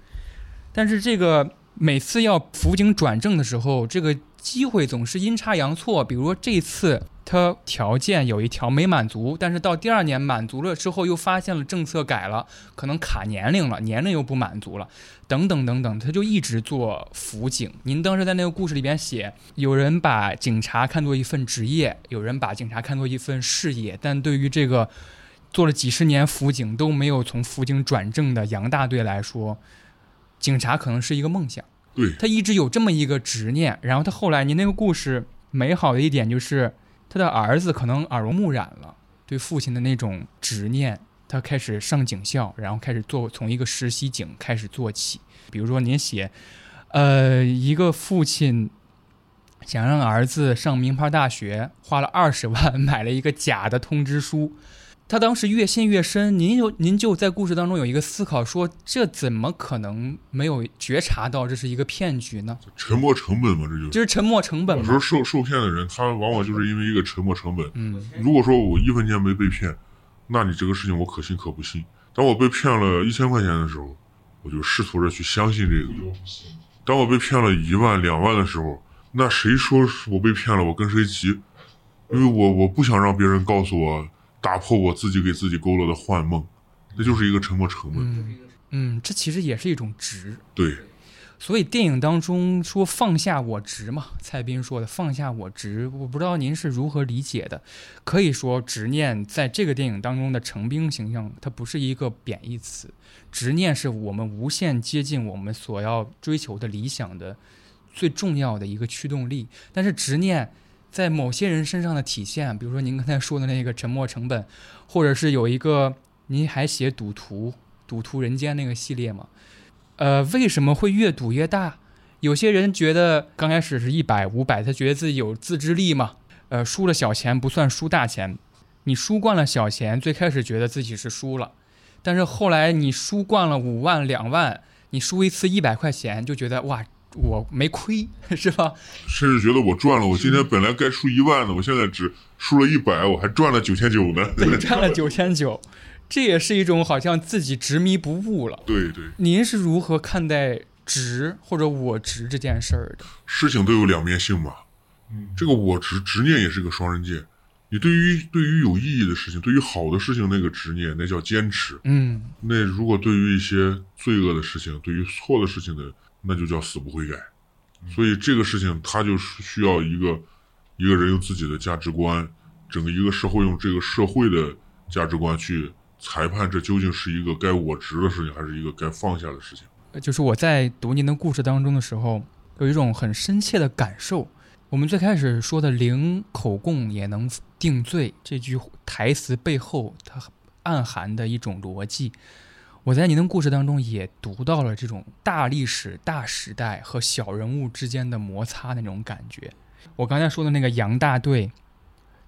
但是这个每次要辅警转正的时候，这个机会总是阴差阳错。比如说这次他条件有一条没满足，但是到第二年满足了之后，又发现了政策改了，可能卡年龄了，年龄又不满足了，等等等等，他就一直做辅警。您当时在那个故事里边写，有人把警察看作一份职业，有人把警察看作一份事业，但对于这个做了几十年辅警都没有从辅警转正的杨大队来说，警察可能是一个梦想。他一直有这么一个执念，然后他后来，您那个故事美好的一点就是，他的儿子可能耳濡目染了对父亲的那种执念，他开始上警校，然后开始做从一个实习警开始做起。比如说您写，呃，一个父亲想让儿子上名牌大学，花了二十万买了一个假的通知书。他当时越陷越深，您有您就在故事当中有一个思考，说这怎么可能没有觉察到这是一个骗局呢？沉没成本嘛，这就是。就是沉没成本嘛？有时候受受骗的人，他往往就是因为一个沉没成本。嗯如果说我一分钱没被骗，那你这个事情我可信可不信。当我被骗了一千块钱的时候，我就试图着去相信这个。当我被骗了一万两万的时候，那谁说我被骗了，我跟谁急？因为我我不想让别人告诉我，打破我自己给自己勾勒的幻梦，那就是一个沉没成本。嗯嗯，这其实也是一种执。对，所以电影当中说放下我执嘛，蔡斌说的放下我执，我不知道您是如何理解的。可以说执念在这个电影当中的成兵形象，它不是一个贬义词，执念是我们无限接近我们所要追求的理想的最重要的一个驱动力。但是执念在某些人身上的体现，比如说您刚才说的那个沉没成本，或者是有一个您还写赌徒。赌徒人间那个系列嘛，呃，为什么会越赌越大？有些人觉得刚开始是一百五百，他觉得自己有自制力嘛，呃，输了小钱不算输大钱。你输惯了小钱，最开始觉得自己是输了，但是后来你输惯了五万两万，你输一次一百块钱，就觉得哇，我没亏，是吧？甚至觉得我赚了，我今天本来该输一万的，我现在只输了一百，我还赚了九千九呢。对，赚了九千九，这也是一种好像自己执迷不悟了。对对，您是如何看待执或者我执这件事儿的？事情都有两面性嘛。嗯，这个我执执念也是个双刃剑。你对于对于有意义的事情，对于好的事情那个执念，那叫坚持。嗯那如果对于一些罪恶的事情，对于错的事情的，那就叫死不悔改。所以这个事情，它就是需要一个一个人用自己的价值观，整个一个社会用这个社会的价值观去裁判，这究竟是一个该我执的事情，还是一个该放下的事情。就是我在读您的故事当中的时候，有一种很深切的感受。我们最开始说的“零口供也能定罪”这句台词背后，它暗含的一种逻辑，我在您的故事当中也读到了这种大历史、大时代和小人物之间的摩擦那种感觉。我刚才说的那个杨大队，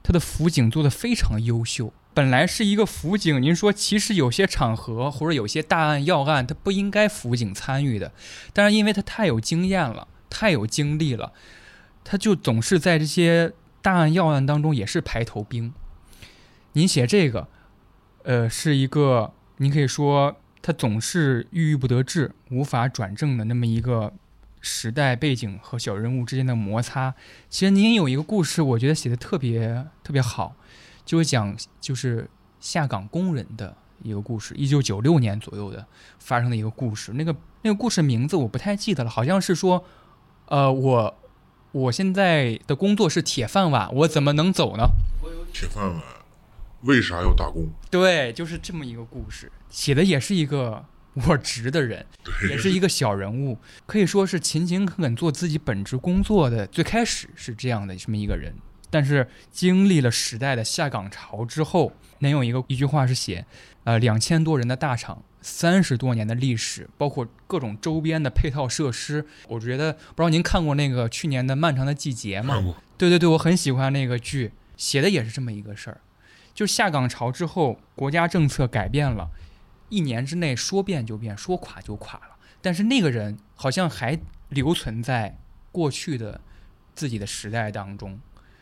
他的辅警做得非常优秀。本来是一个辅警，您说其实有些场合或者有些大案要案，他不应该辅警参与的，但是因为他太有经验了，太有经历了，他就总是在这些大案要案当中也是排头兵。您写这个，呃，是一个您可以说他总是郁郁不得志、无法转正的那么一个时代背景和小人物之间的摩擦。其实您有一个故事，我觉得写的特别特别好，就是讲就是下岗工人的一个故事，一九九六年左右的发生的一个故事。那个那个故事名字我不太记得了，好像是说，呃，我我现在的工作是铁饭碗，我怎么能走呢？铁饭碗为啥要打工？对，就是这么一个故事，写的也是一个 我职的人，也，是一个小人物，可以说是勤勤恳恳做自己本职工作的。最开始是这样的这么一个人，但是经历了时代的下岗潮之后，能有一个一句话是写，呃，两千多人的大厂，三十多年的历史，包括各种周边的配套设施，我觉得不知道您看过那个去年的《漫长的季节》吗？对对对，我很喜欢那个剧，写的也是这么一个事儿，就下岗潮之后，国家政策改变了，一年之内说变就变，说垮就垮了。但是那个人好像还留存在过去的自己的时代当中。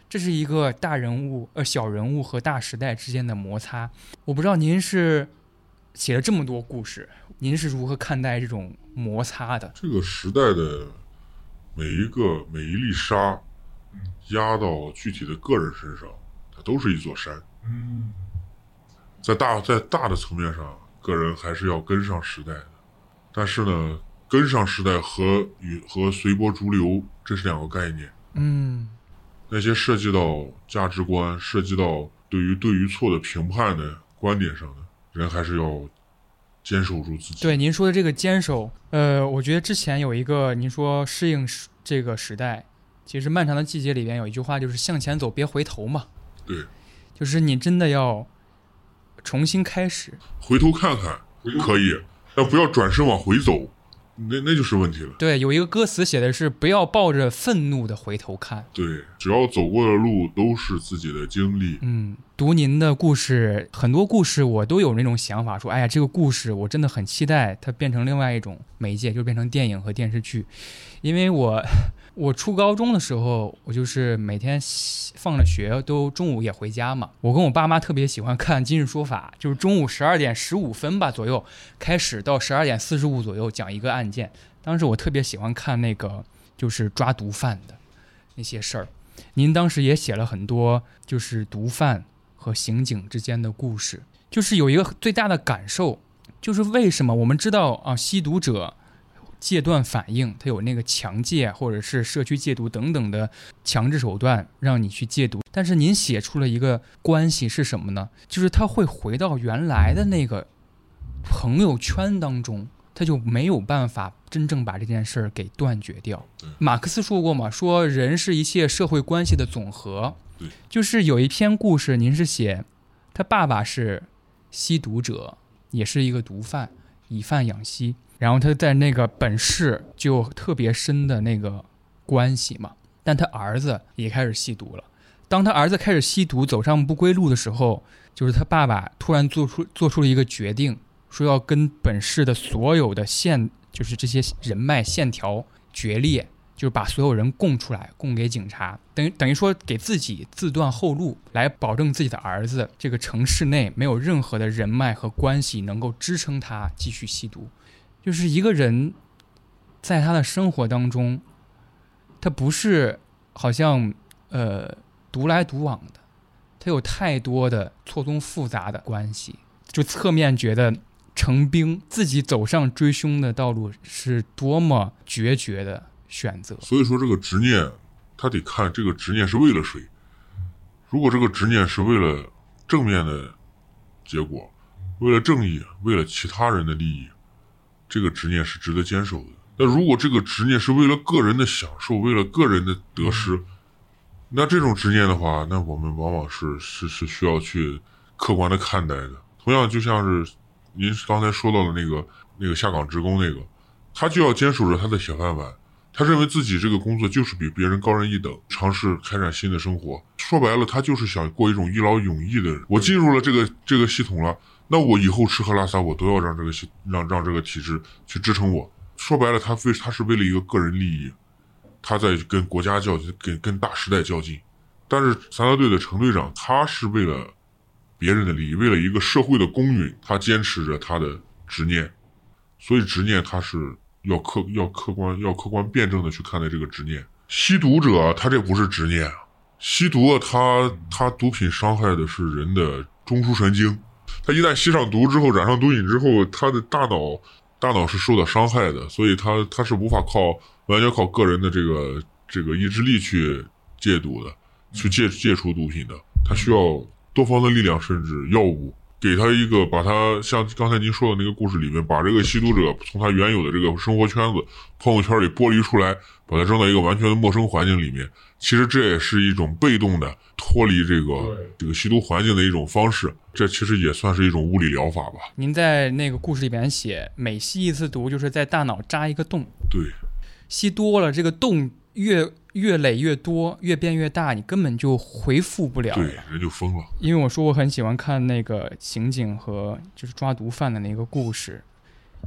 这是一个大人物呃小人物和大时代之间的摩擦。我不知道您是写了这么多故事，您是如何看待这种摩擦的？这个时代的每一个每一粒沙压到具体的个人身上，它都是一座山。嗯在大在大的层面上，个人还是要跟上时代的。但是呢，跟上时代和与和随波逐流，这是两个概念。嗯那些涉及到价值观、涉及到对于对与错的评判的观点上的人，还是要坚守住自己。对您说的这个坚守，呃，我觉得之前有一个您说适应时这个时代，其实漫长的季节里边有一句话就是向前走，别回头嘛。对，就是你真的要重新开始。回头看看可以，但不要转身往回走，那那就是问题了。对，有一个歌词写的是不要抱着愤怒的回头看。对，只要走过的路都是自己的经历。嗯，读您的故事，很多故事我都有那种想法，说，哎呀，这个故事我真的很期待它变成另外一种媒介，就变成电影和电视剧。因为我我初高中的时候，我就是每天放了学都中午也回家嘛。我跟我爸妈特别喜欢看《今日说法》，就是中午十二点十五分吧左右开始，到十二点四十五左右讲一个案件。当时我特别喜欢看那个就是抓毒贩的那些事儿。您当时也写了很多，就是毒贩和刑警之间的故事，就是有一个最大的感受，就是为什么我们知道啊，吸毒者戒断反应，他有那个强戒或者是社区戒毒等等的强制手段让你去戒毒，但是您写出了一个关系是什么呢？就是他会回到原来的那个朋友圈当中。他就没有办法真正把这件事儿给断绝掉。马克思说过嘛，说人是一切社会关系的总和。对，就是有一篇故事，您是写他爸爸是吸毒者，也是一个毒贩，以贩养吸，然后他在那个本市就特别深的那个关系嘛。但他儿子也开始吸毒了。当他儿子开始吸毒，走上不归路的时候，就是他爸爸突然做出做出了一个决定。说要跟本市的所有的线，就是这些人脉线条决裂，就是把所有人供出来，供给警察，等于等于说给自己自断后路，来保证自己的儿子这个城市内没有任何的人脉和关系能够支撑他继续吸毒。就是一个人在他的生活当中，他不是好像呃独来独往的，他有太多的错综复杂的关系，就侧面觉得。成兵自己走上追凶的道路是多么决绝的选择。所以说，这个执念，他得看这个执念是为了谁。如果这个执念是为了正面的结果，为了正义，为了其他人的利益，这个执念是值得坚守的。那如果这个执念是为了个人的享受，为了个人的得失，那这种执念的话，那我们往往是是是需要去客观的看待的。同样，就像是。您刚才说到的那个那个下岗职工那个，他就要坚守着他的铁饭碗，他认为自己这个工作就是比别人高人一等，尝试开展新的生活。说白了，他就是想过一种一劳永逸的人。我进入了这个这个系统了，那我以后吃喝拉撒我都要让这个让让这个体制去支撑我。说白了，他为他是为了一个个人利益，他在跟国家较劲，跟跟大时代较劲。但是三大队的陈队长，他是为了。别人的利益，为了一个社会的公允，他坚持着他的执念，所以执念他是要客要客观要客观辩证的去看待这个执念。吸毒者他这不是执念，吸毒他他毒品伤害的是人的中枢神经，他一旦吸上毒之后，染上毒瘾之后，他的大脑大脑是受到伤害的，所以他他是无法靠完全靠个人的这个这个意志力去戒毒的，去戒戒除毒品的，他需要。多方的力量，甚至药物，给他一个把他像刚才您说的那个故事里面，把这个吸毒者从他原有的这个生活圈子、朋友圈里剥离出来，把他扔到一个完全的陌生环境里面。其实这也是一种被动的脱离这个这个吸毒环境的一种方式。这其实也算是一种物理疗法吧。您在那个故事里边写，每吸一次毒，就是在大脑扎一个洞。对，吸多了，这个洞越。越累越多，越变越大，你根本就回复不了。对，人就疯了。因为我说我很喜欢看那个刑警和就是抓毒贩的那个故事，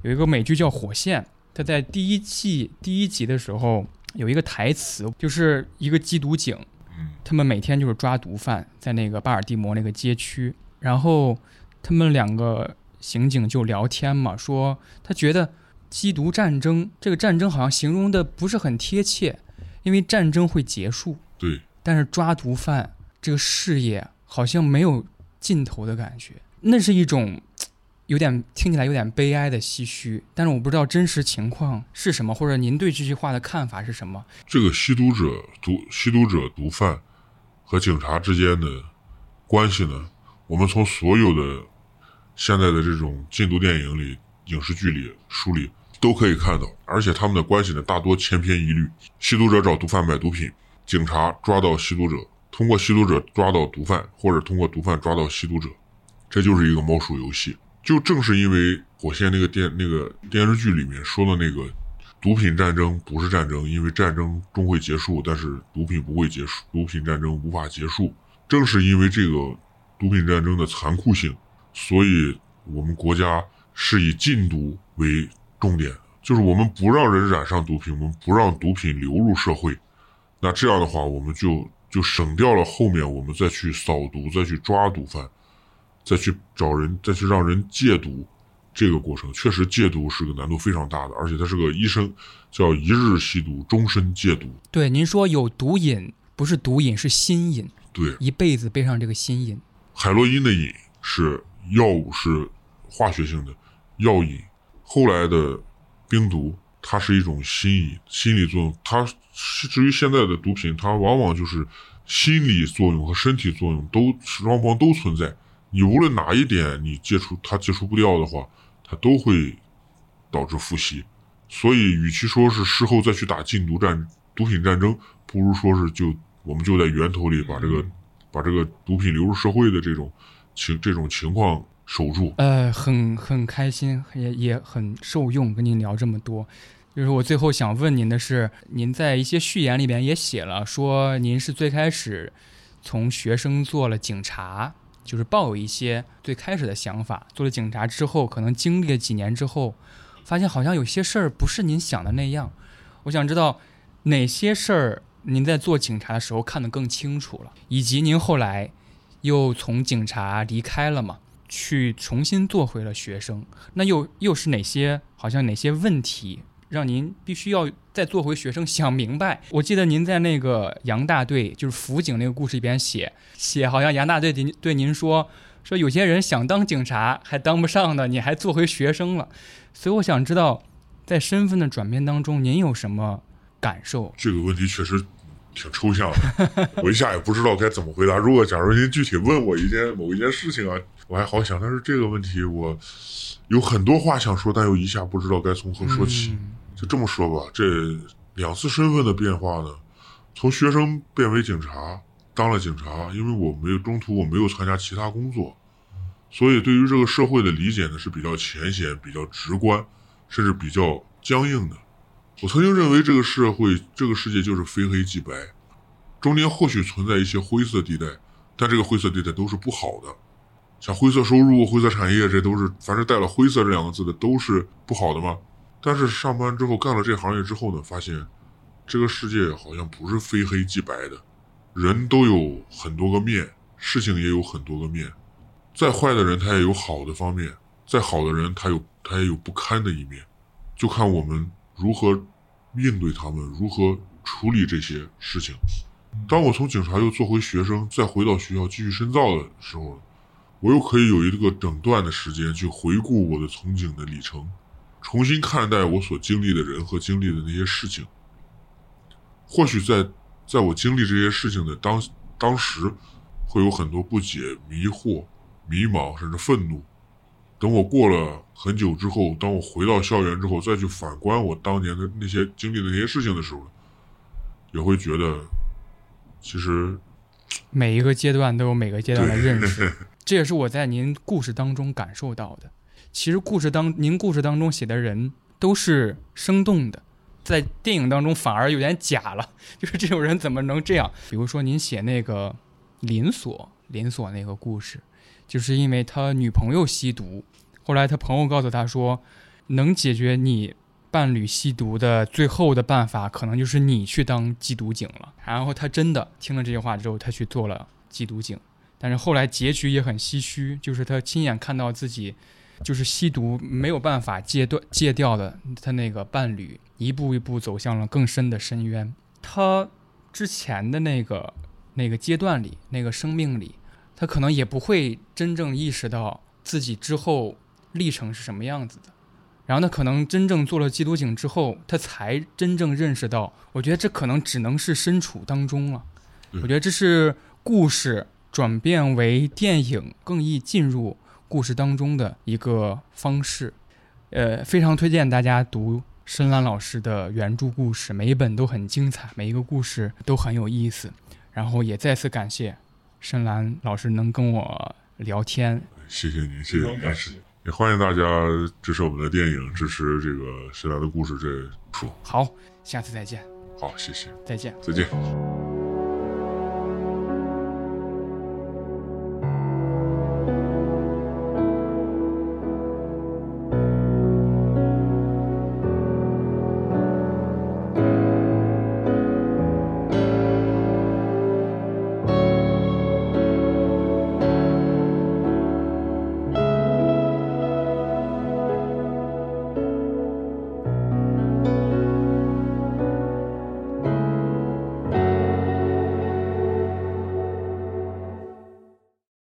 有一个美剧叫《火线》，它在第一季第一集的时候有一个台词，就是一个缉毒警，嗯他们每天就是抓毒贩，在那个巴尔的摩那个街区，然后他们两个刑警就聊天嘛，说他觉得缉毒战争这个战争好像形容的不是很贴切，因为战争会结束，对，但是抓毒贩这个事业好像没有尽头的感觉，那是一种有点听起来有点悲哀的唏嘘，但是我不知道真实情况是什么，或者您对这句话的看法是什么？这个吸毒者、毒吸毒者、毒贩和警察之间的关系呢，我们从所有的现在的这种禁毒电影里、影视剧里、书里都可以看到，而且他们的关系呢，大多千篇一律。吸毒者找毒贩买毒品，警察抓到吸毒者，通过吸毒者抓到毒贩，或者通过毒贩抓到吸毒者，这就是一个猫鼠游戏。就正是因为火线那个电那个电视剧里面说的那个毒品战争不是战争，因为战争终会结束，但是毒品不会结束，毒品战争无法结束。正是因为这个毒品战争的残酷性，所以我们国家是以禁毒为重点，就是我们不让人染上毒品，我们不让毒品流入社会。那这样的话，我们就就省掉了后面我们再去扫毒、再去抓毒贩、再去找人、再去让人戒毒这个过程。确实，戒毒是个难度非常大的，而且他是个医生，叫一日吸毒，终身戒毒。对，您说有毒瘾，不是毒瘾，是心瘾，对，一辈子背上这个心瘾。海洛因的瘾是药物，是化学性的药瘾。后来的冰毒，它是一种心理，心理作用。它是至于现在的毒品，它往往就是心理作用和身体作用都双方都存在。你无论哪一点你接触它接触不掉的话，它都会导致复吸。所以，与其说是事后再去打禁毒战、毒品战争，不如说是就我们就在源头里把这个把这个毒品流入社会的这种情这种情况守住。呃，很很开心，也也很受用，跟您聊这么多。就是我最后想问您的是，您在一些序言里边也写了，说您是最开始从学生做了警察，就是抱有一些最开始的想法。做了警察之后，可能经历了几年之后，发现好像有些事儿不是您想的那样。我想知道哪些事儿您在做警察的时候看得更清楚了，以及您后来又从警察离开了嘛？去重新做回了学生，那又又是哪些好像哪些问题让您必须要再做回学生想明白？我记得您在那个杨大队就是辅警那个故事里边写写，好像杨大队对您对您说说有些人想当警察还当不上的，你还做回学生了，所以我想知道在身份的转变当中，您有什么感受？这个问题确实挺抽象的，我一下也不知道该怎么回答。如果假如您具体问我一件某一件事情啊，我还好想，但是这个问题我有很多话想说，但又一下不知道该从何说起。嗯就这么说吧，这两次身份的变化呢，从学生变为警察，当了警察，因为我没有中途我没有参加其他工作，所以对于这个社会的理解呢是比较浅显、比较直观，甚至比较僵硬的。我曾经认为这个社会、这个世界就是非黑即白，中间或许存在一些灰色地带，但这个灰色地带都是不好的，像灰色收入、灰色产业，这都是凡是带了“灰色”这两个字的都是不好的嘛。但是上班之后干了这行业之后呢，发现这个世界好像不是非黑即白的，人都有很多个面，事情也有很多个面。再坏的人他也有好的方面，再好的人他有他也有不堪的一面，就看我们如何应对他们，如何处理这些事情。当我从警察又做回学生，再回到学校继续深造的时候，我又可以有一个整段的时间去回顾我的从警的历程。重新看待我所经历的人和经历的那些事情，或许在在我经历这些事情的当当时，会有很多不解、迷惑、迷茫，甚至愤怒。等我过了很久之后，当我回到校园之后，再去反观我当年的那些经历的那些事情的时候，也会觉得，其实每一个阶段都有每个阶段的认识，这也是我在您故事当中感受到的。其实故事当您故事当中写的人都是生动的，在电影当中反而有点假了。就是这种人怎么能这样？比如说您写那个林锁林锁那个故事，就是因为他女朋友吸毒，后来他朋友告诉他说，能解决你伴侣吸毒的最后的办法，可能就是你去当缉毒警了。然后他真的听了这句话之后，他去做了缉毒警。但是后来结局也很唏嘘，就是他亲眼看到自己就是吸毒没有办法戒断戒掉的他那个伴侣，一步一步走向了更深的深渊。他之前的那个那个阶段里，那个生命里，他可能也不会真正意识到自己之后历程是什么样子的。然后他可能真正做了缉毒警之后，他才真正认识到，我觉得这可能只能是身处当中了。对我觉得这是故事转变为电影更易进入故事当中的一个方式。呃，非常推荐大家读深蓝老师的原著故事，每一本都很精彩，每一个故事都很有意思。然后也再次感谢深蓝老师能跟我聊天，谢谢您，谢谢您，也欢迎大家支持我们的电影，支持这个《深蓝的故事》这书。好，下次再见，好，谢谢，再见。再见。